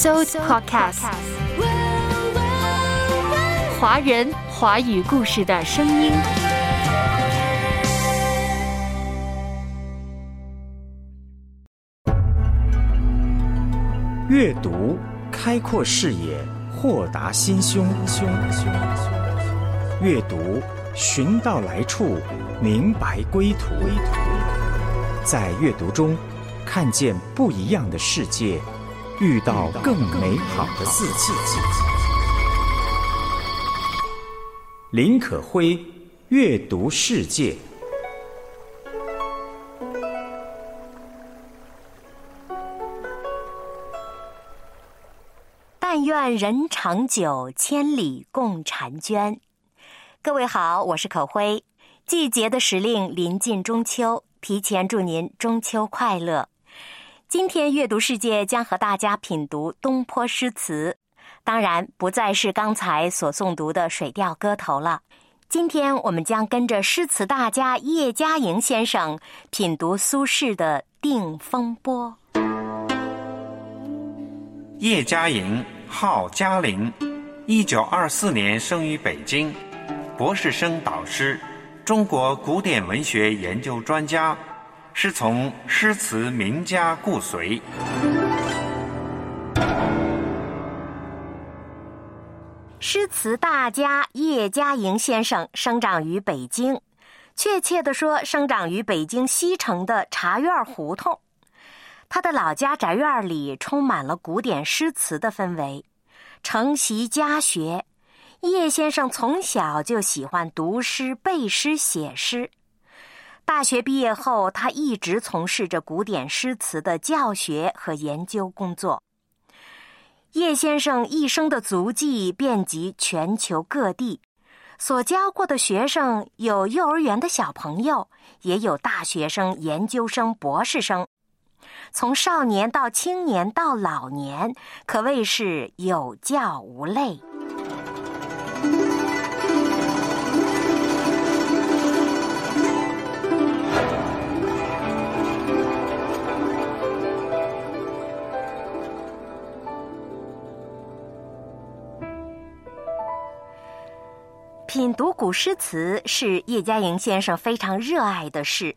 So Podcast，华人华语故事的声音。阅读开阔视野，豁达心胸。阅读寻到来处，明白归途。在阅读中看见不一样的世界，遇到更美好的自己。林可辉，阅读世界。但愿人长久，千里共婵娟。各位好，我是可辉。季节的时令临近中秋，提前祝您中秋快乐。今天阅读世界将和大家品读东坡诗词，当然不再是刚才所诵读的《水调歌头》了。今天我们将跟着诗词大家叶嘉莹先生品读苏轼的《定风波》。叶嘉莹，号嘉玲，一九二四年生于北京，博士生导师，中国古典文学研究专家，师从诗词名家顾随。诗词大家叶嘉莹先生生长于北京，确切的说，生长于北京西城的茶院胡同。他的老家宅院里充满了古典诗词的氛围。承袭家学，叶先生从小就喜欢读诗、背诗、写诗。大学毕业后，他一直从事着古典诗词的教学和研究工作。叶先生一生的足迹遍及全球各地，所教过的学生有幼儿园的小朋友，也有大学生、研究生、博士生。从少年到青年到老年，可谓是有教无类。品读古诗词是叶嘉莹先生非常热爱的事。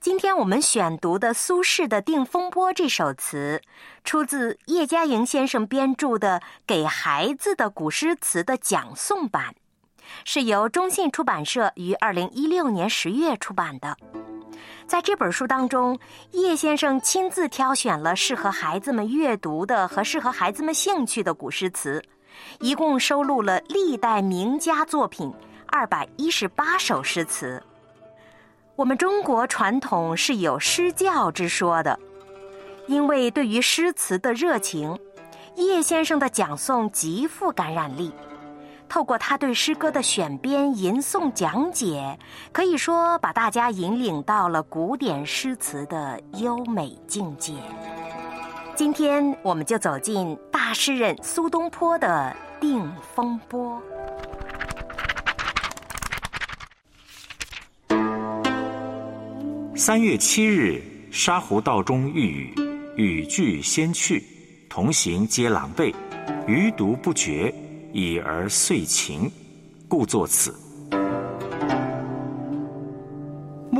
今天我们选读的苏轼的《定风波》这首词，出自叶嘉莹先生编著的《给孩子的古诗词的讲诵版》，是由中信出版社于二零一六年十月出版的。在这本书当中，叶先生亲自挑选了适合孩子们阅读的和适合孩子们兴趣的古诗词，一共收录了历代名家作品二百一十八首诗词。我们中国传统是有诗教之说的，因为对于诗词的热情，叶先生的讲诵极富感染力。透过他对诗歌的选编、吟诵、讲解，可以说把大家引领到了古典诗词的优美境界。今天，我们就走进大诗人苏东坡的《定风波》。三月七日，沙湖道中遇雨，雨具先去，同行皆狼狈，余独不觉，已而遂晴，故作此。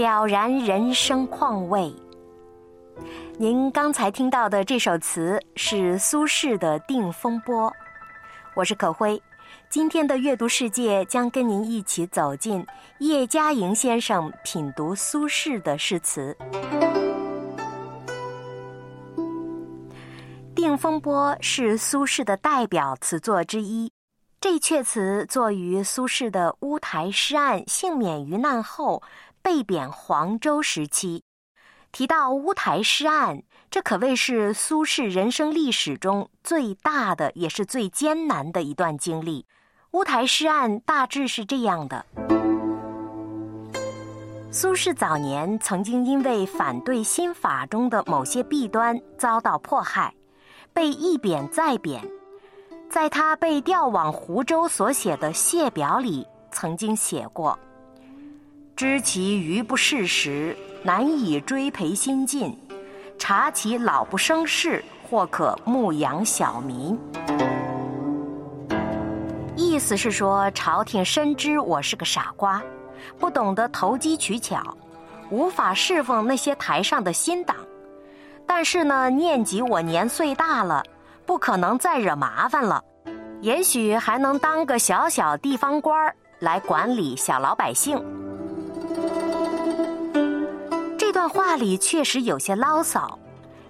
了然人生况味。您刚才听到的这首词是苏轼的《定风波》，我是可辉。今天的阅读世界将跟您一起走进叶嘉莹先生品读苏轼的诗词。《定风波》是苏轼的代表词作之一，这阙词作于苏轼的乌台诗案幸免于难后被贬黄州时期，提到乌台诗案，这可谓是苏轼人生历史中最大的，也是最艰难的一段经历。乌台诗案大致是这样的：苏轼早年曾经因为反对新法中的某些弊端遭到迫害，被一贬再贬。在他被调往湖州所写的谢表里，曾经写过：“知其余不适时，难以追培新进；察其老不生事，或可牧养小民。”意思是说，朝廷深知我是个傻瓜，不懂得投机取巧，无法侍奉那些台上的新党。但是呢，念及我年岁大了，不可能再惹麻烦了，也许还能当个小小地方官儿来管理小老百姓。话里确实有些牢骚，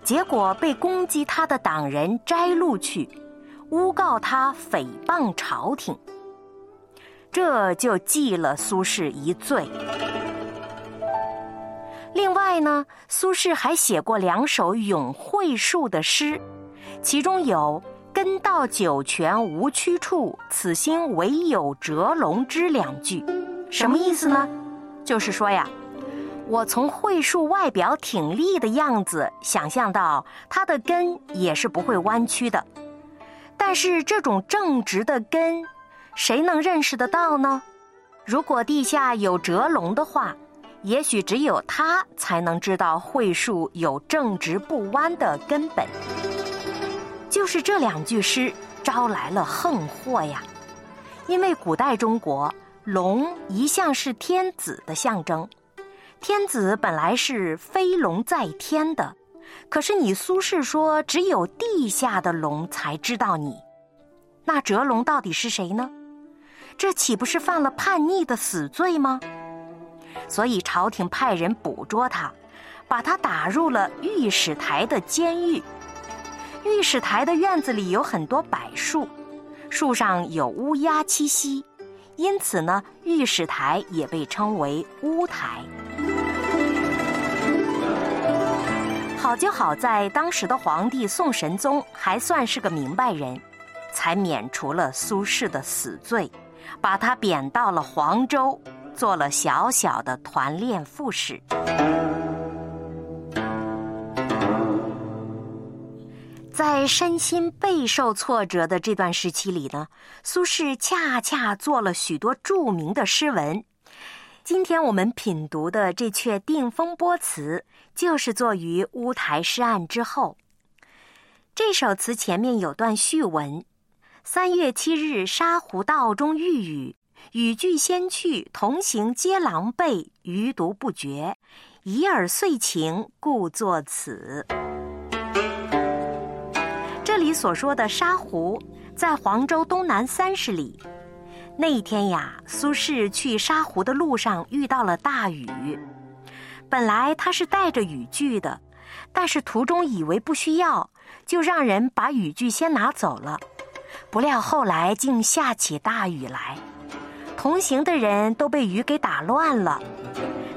结果被攻击他的党人摘录去。诬告他诽谤朝廷，这就记了苏轼一罪。另外呢，苏轼还写过两首咏惠树的诗，其中有“根到九泉无曲处，此心唯有折龙枝”两句，什么意思呢？就是说呀，我从桧树外表挺立的样子，想象到它的根也是不会弯曲的。但是这种正直的根，谁能认识得到呢？如果地下有蛰龙的话，也许只有他才能知道桧树有正直不弯的根本。就是这两句诗招来了横祸呀！因为古代中国龙一向是天子的象征，天子本来是飞龙在天的。可是你苏轼说，只有地下的龙才知道你，那蛰龙到底是谁呢？这岂不是犯了叛逆的死罪吗？所以朝廷派人捕捉他，把他打入了御史台的监狱。御史台的院子里有很多柏树，树上有乌鸦栖息，因此呢，御史台也被称为乌台。好就好在当时的皇帝宋神宗还算是个明白人，才免除了苏轼的死罪，把他贬到了黄州，做了小小的团练副使。在身心备受挫折的这段时期里呢，苏轼恰恰做了许多著名的诗文。今天我们品读的这阙《定风波》词，就是作于乌台诗案之后。这首词前面有段序文：“三月七日，沙湖道中遇雨，雨具先去，同行皆狼狈，余独不觉。已耳遂情，故作此。”这里所说的沙湖，在黄州东南三十里。那一天呀，苏轼去沙湖的路上遇到了大雨。本来他是带着雨具的，但是途中以为不需要，就让人把雨具先拿走了。不料后来竟下起大雨来，同行的人都被雨给打乱了。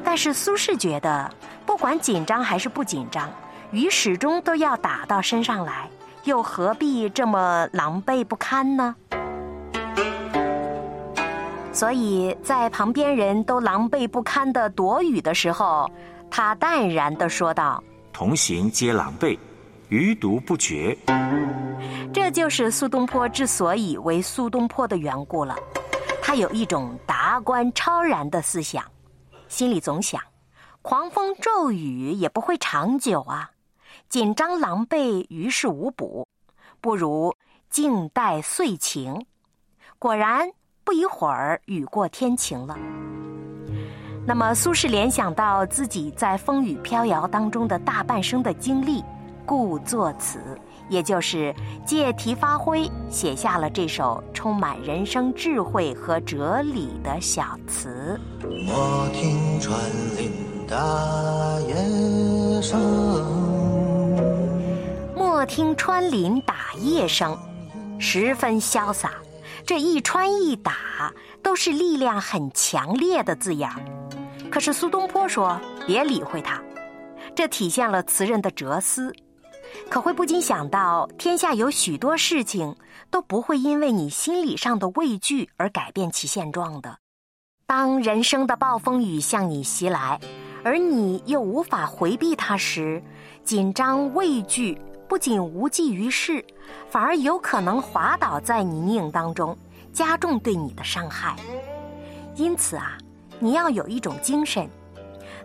但是苏轼觉得，不管紧张还是不紧张，雨始终都要打到身上来，又何必这么狼狈不堪呢？所以在旁边人都狼狈不堪的躲雨的时候，他淡然的说道：“同行皆狼狈，余独不觉。”这就是苏东坡之所以为苏东坡的缘故了。他有一种达观超然的思想，心里总想：狂风骤雨也不会长久啊，紧张狼狈于事无补，不如静待岁晴。果然。不一会儿，雨过天晴了。那么，苏轼联想到自己在风雨飘摇当中的大半生的经历，故作词，也就是借题发挥，写下了这首充满人生智慧和哲理的小词。莫听穿林打叶声，莫听穿林打叶声，十分潇洒。这一穿一打都是力量很强烈的字眼儿，可是苏东坡说别理会他，这体现了词人的哲思。可会不禁想到，天下有许多事情都不会因为你心理上的畏惧而改变其现状的。当人生的暴风雨向你袭来，而你又无法回避它时，紧张畏惧不仅无济于事，反而有可能滑倒在泥泞当中，加重对你的伤害。因此啊，你要有一种精神。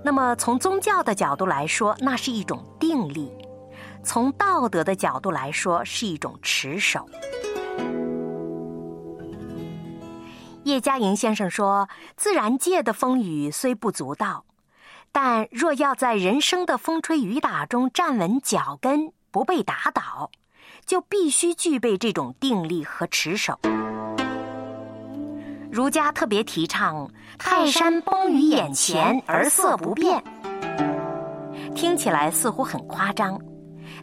那么从宗教的角度来说，那是一种定力。从道德的角度来说，是一种持守。叶嘉莹先生说：“自然界的风雨虽不足道，但若要在人生的风吹雨打中站稳脚跟，不被打倒，就必须具备这种定力和持守。”儒家特别提倡“泰山崩于眼前而色不变”，听起来似乎很夸张。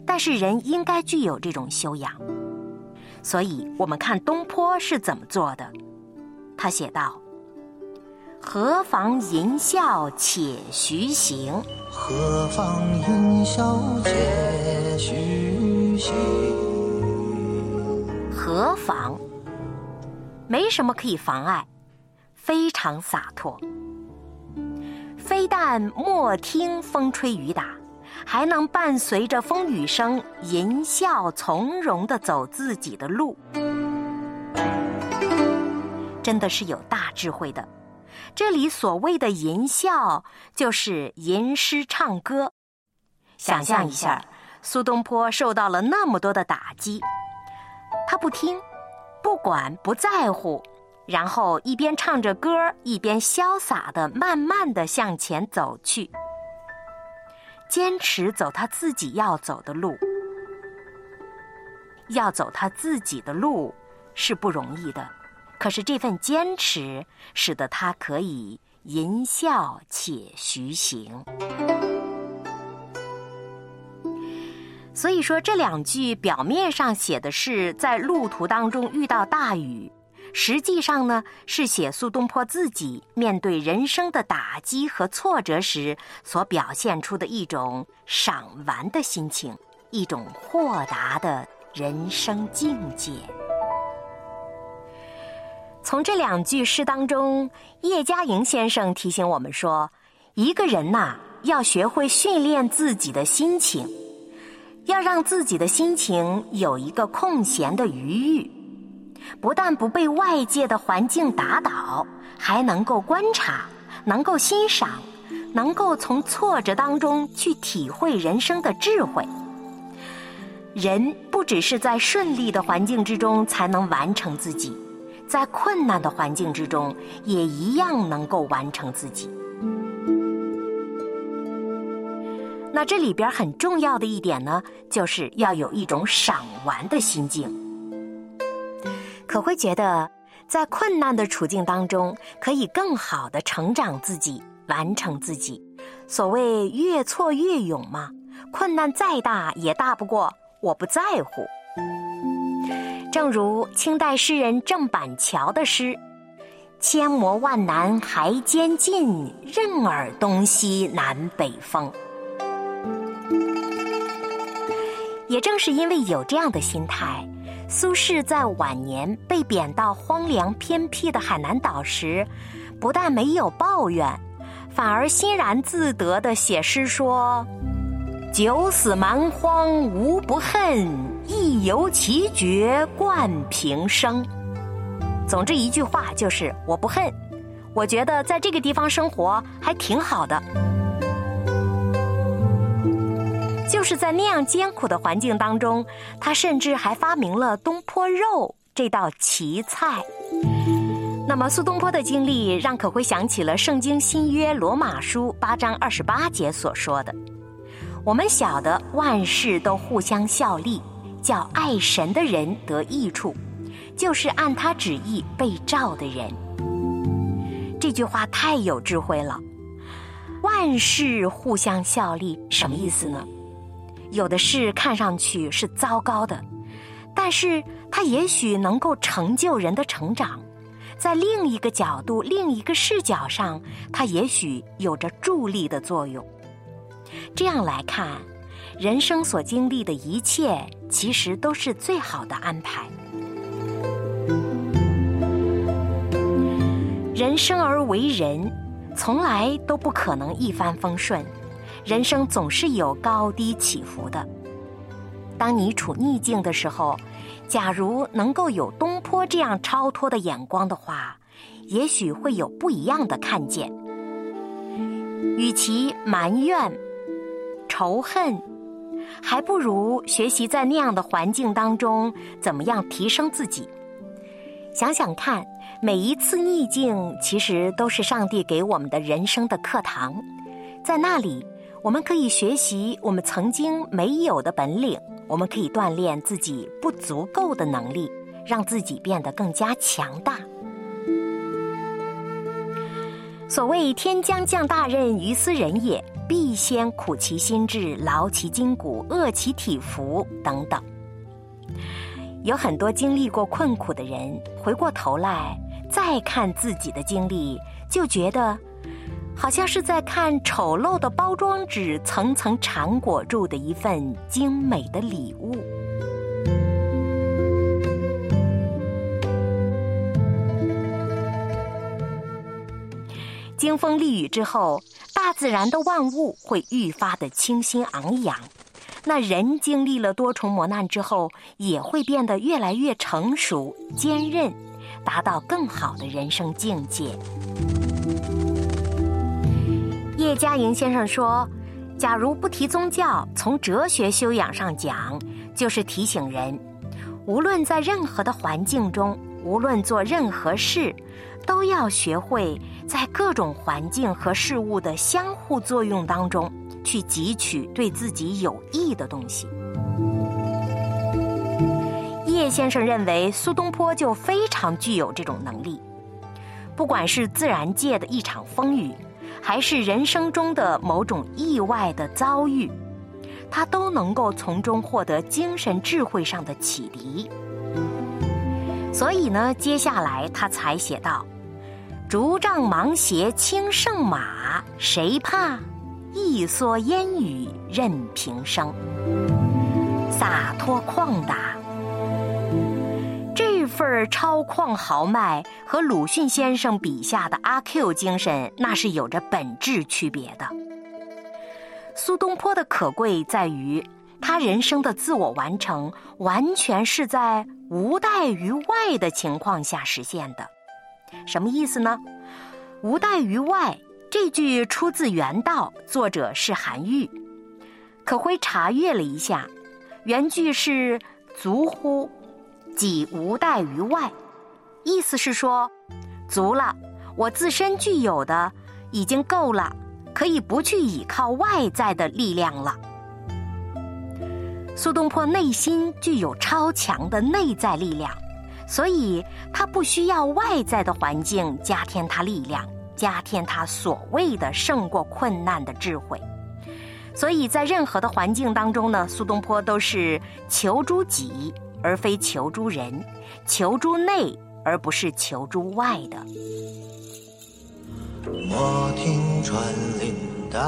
但是人应该具有这种修养，所以我们看东坡是怎么做的。他写道：“何妨吟啸且徐行。”何妨吟啸且徐行。何妨？没什么可以妨碍，非常洒脱。非但莫听风吹雨打。还能伴随着风雨声吟啸从容的走自己的路，真的是有大智慧的。这里所谓的吟啸，就是吟诗唱歌。想象一下，苏东坡受到了那么多的打击，他不听，不管，不在乎，然后一边唱着歌，一边潇洒的、慢慢的向前走去。坚持走他自己要走的路，要走他自己的路是不容易的，可是这份坚持使得他可以吟啸且徐行。所以说，这两句表面上写的是在路途当中遇到大雨。实际上呢，是写苏东坡自己面对人生的打击和挫折时所表现出的一种赏玩的心情，一种豁达的人生境界。从这两句诗当中，叶嘉莹先生提醒我们说，一个人呐，要学会训练自己的心情，要让自己的心情有一个空闲的余裕。不但不被外界的环境打倒，还能够观察，能够欣赏，能够从挫折当中去体会人生的智慧。人不只是在顺利的环境之中才能完成自己，在困难的环境之中也一样能够完成自己。那这里边很重要的一点呢，就是要有一种赏玩的心境。可会觉得，在困难的处境当中，可以更好的成长自己，完成自己。所谓越挫越勇嘛，困难再大也大不过我不在乎。正如清代诗人郑板桥的诗：“千磨万难还坚劲，任尔东西南北风。”也正是因为有这样的心态。苏轼在晚年被贬到荒凉偏僻的海南岛时，不但没有抱怨，反而欣然自得地写诗说：“九死蛮荒无不恨，一游奇绝冠平生。”总之一句话就是我不恨，我觉得在这个地方生活还挺好的。就是在那样艰苦的环境当中，他甚至还发明了东坡肉这道奇菜。那么苏东坡的经历，让可辉想起了《圣经新约罗马书》八章二十八节所说的：“我们晓得万事都互相效力，叫爱神的人得益处，就是按他旨意被召的人。”这句话太有智慧了。万事互相效力，什么意思呢？有的事看上去是糟糕的，但是它也许能够成就人的成长，在另一个角度、另一个视角上，它也许有着助力的作用。这样来看，人生所经历的一切，其实都是最好的安排。人生而为人，从来都不可能一帆风顺，人生总是有高低起伏的。当你处逆境的时候，假如能够有东坡这样超脱的眼光的话，也许会有不一样的看见。与其埋怨、仇恨，还不如学习在那样的环境当中怎么样提升自己。想想看，每一次逆境其实都是上帝给我们的人生的课堂，在那里我们可以学习我们曾经没有的本领。我们可以锻炼自己不足够的能力，让自己变得更加强大。所谓“天将降大任于斯人也，必先苦其心志，劳其筋骨，饿其体肤”等等。有很多经历过困苦的人，回过头来再看自己的经历，就觉得。好像是在看丑陋的包装纸层层缠裹住的一份精美的礼物。经风历雨之后，大自然的万物会愈发的清新昂扬，那人经历了多重磨难之后，也会变得越来越成熟坚韧，达到更好的人生境界。叶嘉莹先生说：“假如不提宗教，从哲学修养上讲，就是提醒人，无论在任何的环境中，无论做任何事，都要学会在各种环境和事物的相互作用当中，去汲取对自己有益的东西。”叶先生认为，苏东坡就非常具有这种能力，不管是自然界的一场风雨。还是人生中的某种意外的遭遇，他都能够从中获得精神智慧上的启迪。所以呢，接下来他才写道：“竹杖芒鞋轻胜马，谁怕？一蓑烟雨任平生。”洒脱旷达。份超旷豪迈和鲁迅先生笔下的阿 Q 精神，那是有着本质区别的。苏东坡的可贵在于，他人生的自我完成完全是在无待于外的情况下实现的。什么意思呢？无待于外这句出自原道，作者是韩愈。可辉查阅了一下，原句是足乎。己无待于外，意思是说，足了，我自身具有的已经够了，可以不去依靠外在的力量了。苏东坡内心具有超强的内在力量，所以他不需要外在的环境加添他力量，加添他所谓的胜过困难的智慧。所以在任何的环境当中呢，苏东坡都是求诸己。而非求诸人，求诸内，而不是求诸外的。莫听穿林打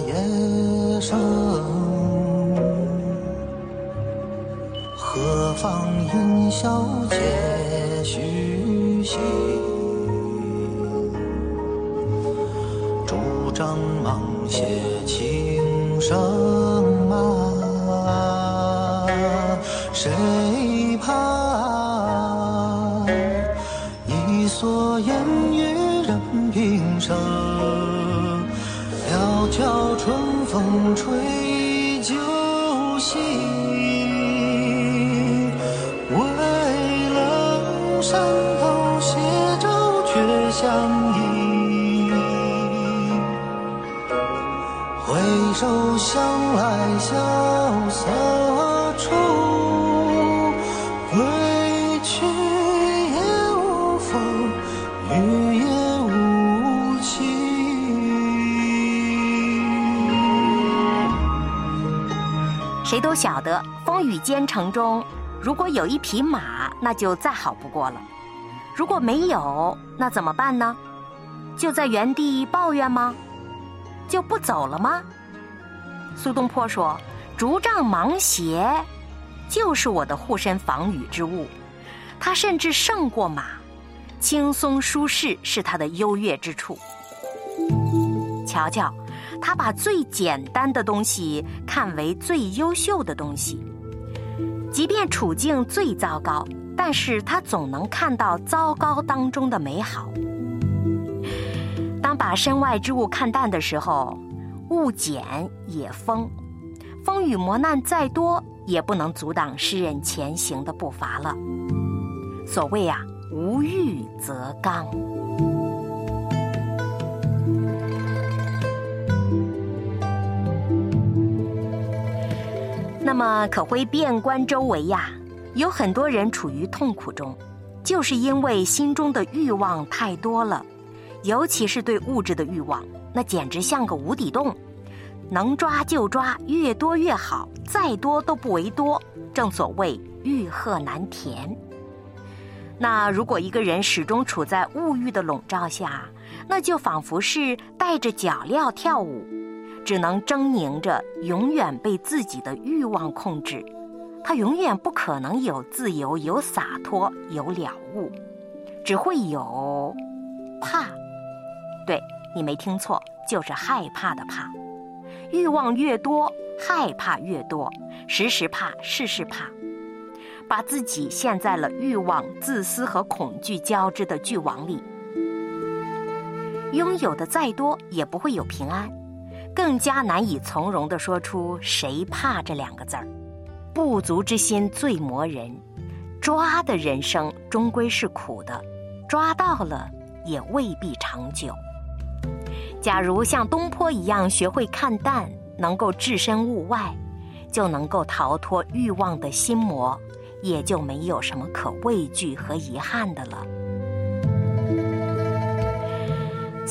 叶声，何妨吟啸且徐行。竹杖芒鞋轻胜马。谁怕？一蓑烟雨任平生。料峭春风吹酒醒。微冷山头斜照却相迎。回首向来萧瑟谁都晓得，风雨兼程中，如果有一匹马，那就再好不过了；如果没有，那怎么办呢？就在原地抱怨吗？就不走了吗？苏东坡说：“竹杖芒鞋，就是我的护身防雨之物。它甚至胜过马，轻松舒适是它的优越之处。瞧瞧，他把最简单的东西看为最优秀的东西，即便处境最糟糕，但是他总能看到糟糕当中的美好。当把身外之物看淡的时候。”物简也丰，风雨磨难再多，也不能阻挡诗人前行的步伐了。所谓啊，无欲则刚。那么，可会遍观周围呀，有很多人处于痛苦中，就是因为心中的欲望太多了，尤其是对物质的欲望。那简直像个无底洞，能抓就抓，越多越好，再多都不为多。正所谓欲壑难填。那如果一个人始终处在物欲的笼罩下，那就仿佛是带着脚镣跳舞，只能狰狞着，永远被自己的欲望控制。他永远不可能有自由、有洒脱、有了悟，只会有怕。对。你没听错，就是害怕的怕。欲望越多，害怕越多，时时怕，事事怕，把自己陷在了欲望、自私和恐惧交织的巨网里。拥有的再多，也不会有平安，更加难以从容地说出“谁怕”这两个字儿。不足之心最磨人，抓的人生终归是苦的，抓到了也未必长久。假如像东坡一样学会看淡，能够置身物外，就能够逃脱欲望的心魔，也就没有什么可畏惧和遗憾的了。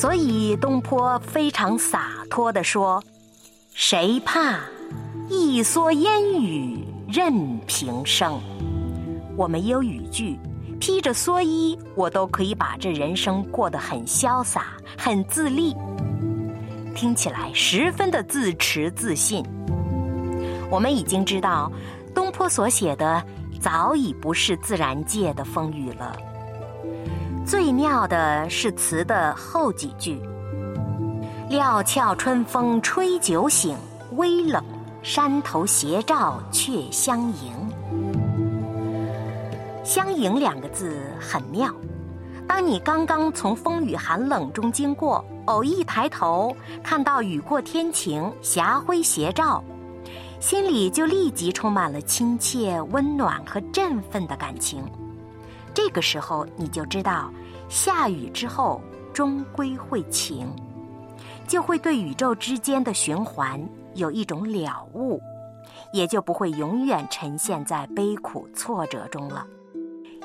所以东坡非常洒脱地说：“谁怕？一蓑烟雨任平生。我没有语句，披着蓑衣，我都可以把这人生过得很潇洒，很自立。”听起来十分的自持自信。我们已经知道，东坡所写的早已不是自然界的风雨了。最妙的是词的后几句：“料峭春风吹酒醒，微冷山头斜照却相迎。”相迎两个字很妙。当你刚刚从风雨寒冷中经过。偶一抬头，看到雨过天晴，霞辉斜照，心里就立即充满了亲切、温暖和振奋的感情。这个时候，你就知道，下雨之后终归会晴，就会对宇宙之间的循环有一种了悟，也就不会永远沉陷在悲苦挫折中了。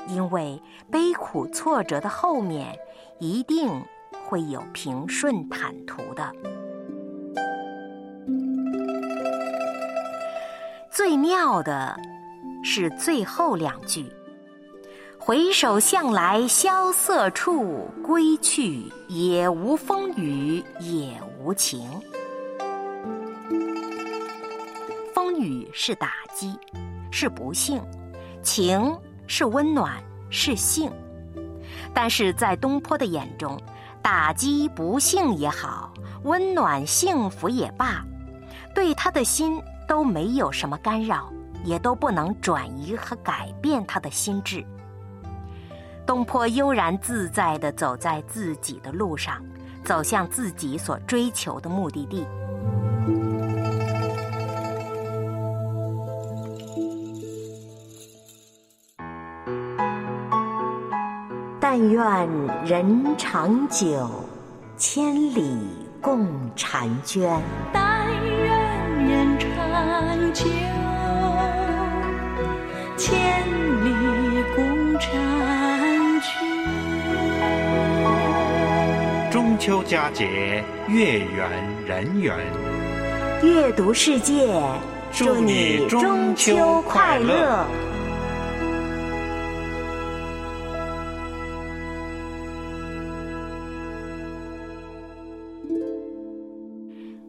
因为悲苦挫折的后面，一定。会有平顺坦途的。最妙的是最后两句：“回首向来萧瑟处，归去，也无风雨也无晴。”风雨是打击，是不幸；晴是温暖，是幸。但是在东坡的眼中，打击不幸也好，温暖幸福也罢，对他的心都没有什么干扰，也都不能转移和改变他的心智。东坡悠然自在地走在自己的路上，走向自己所追求的目的地。但愿人长久，千里共婵娟。但愿人长久，千里共婵中秋佳节，月圆人圆。阅读世界，祝你中秋快乐。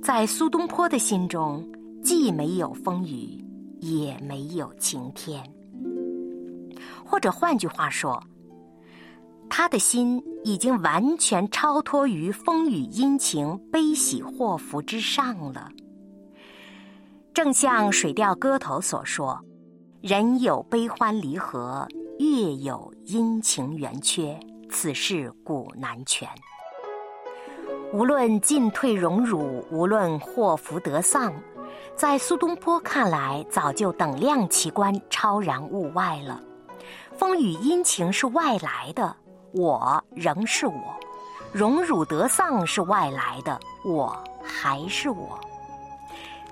在苏东坡的心中，既没有风雨，也没有晴天。或者换句话说，他的心已经完全超脱于风雨阴晴、悲喜祸福之上了。正像《水调歌头》所说：“人有悲欢离合，月有阴晴圆缺，此事古难全。”无论进退荣辱，无论祸福得丧，在苏东坡看来，早就等量齐观，超然物外了。风雨阴晴是外来的，我仍是我；荣辱得丧是外来的，我还是我。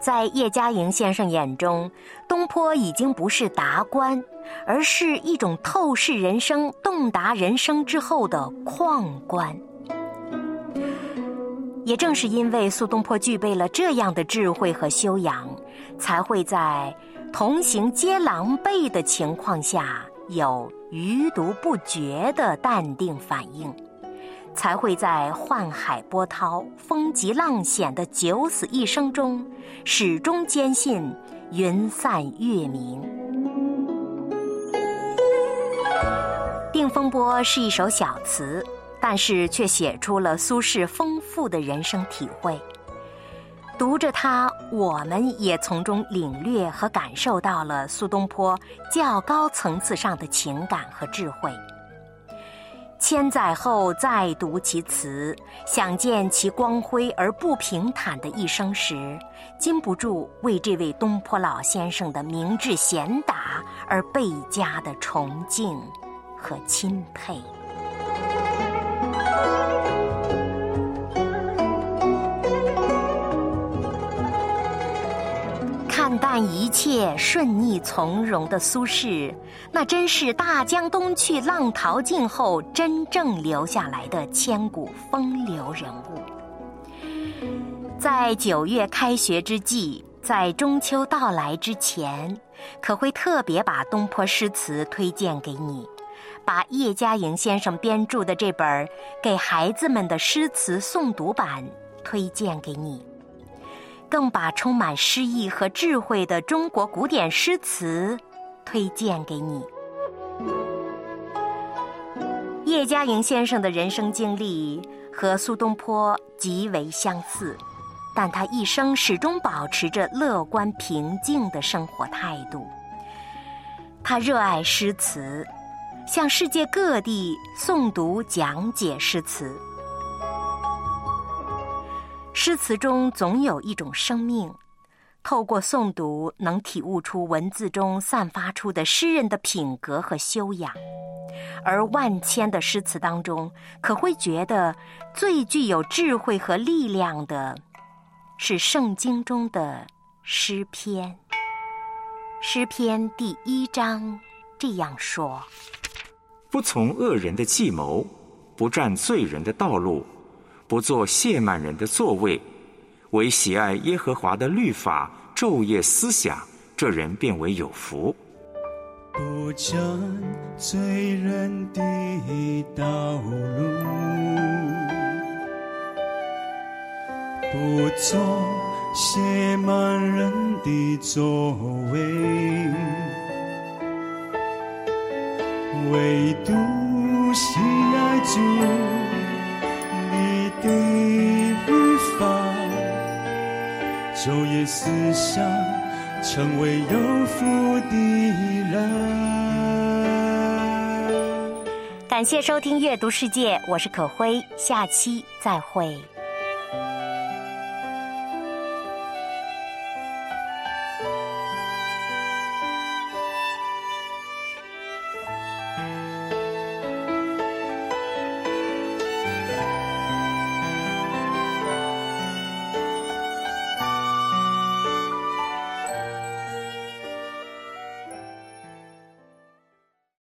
在叶嘉莹先生眼中，东坡已经不是达观，而是一种透视人生、洞达人生之后的旷观。也正是因为苏东坡具备了这样的智慧和修养，才会在同行皆狼狈的情况下有余毒不绝的淡定反应，才会在宦海波涛、风急浪险的九死一生中，始终坚信云散月明。《定风波》是一首小词。但是却写出了苏轼丰富的人生体会。读着它，我们也从中领略和感受到了苏东坡较高层次上的情感和智慧。千载后再读其词，想见其光辉而不平坦的一生时，禁不住为这位东坡老先生的明智贤达而倍加的崇敬和钦佩。看一切，顺逆从容的苏轼，那真是大江东去，浪淘尽后真正留下来的千古风流人物。在九月开学之际，在中秋到来之前，可会特别把东坡诗词推荐给你，把叶嘉莹先生编著的这本《给孩子们的诗词诵读版》推荐给你。更把充满诗意和智慧的中国古典诗词推荐给你。叶嘉莹先生的人生经历和苏东坡极为相似，但他一生始终保持着乐观平静的生活态度。他热爱诗词，向世界各地诵读讲解诗词。诗词中总有一种生命，透过诵读能体悟出文字中散发出的诗人的品格和修养。而万千的诗词当中，可会觉得最具有智慧和力量的，是圣经中的诗篇。诗篇第一章这样说：“不从恶人的计谋，不占罪人的道路。”不做亵慢人的座位，唯喜爱耶和华的律法，昼夜思想，这人便为有福。不占罪人的道路，不做亵慢人的座位，唯独喜爱主。昼夜思想，成为有福的人。感谢收听《阅读世界》，我是可辉，下期再会。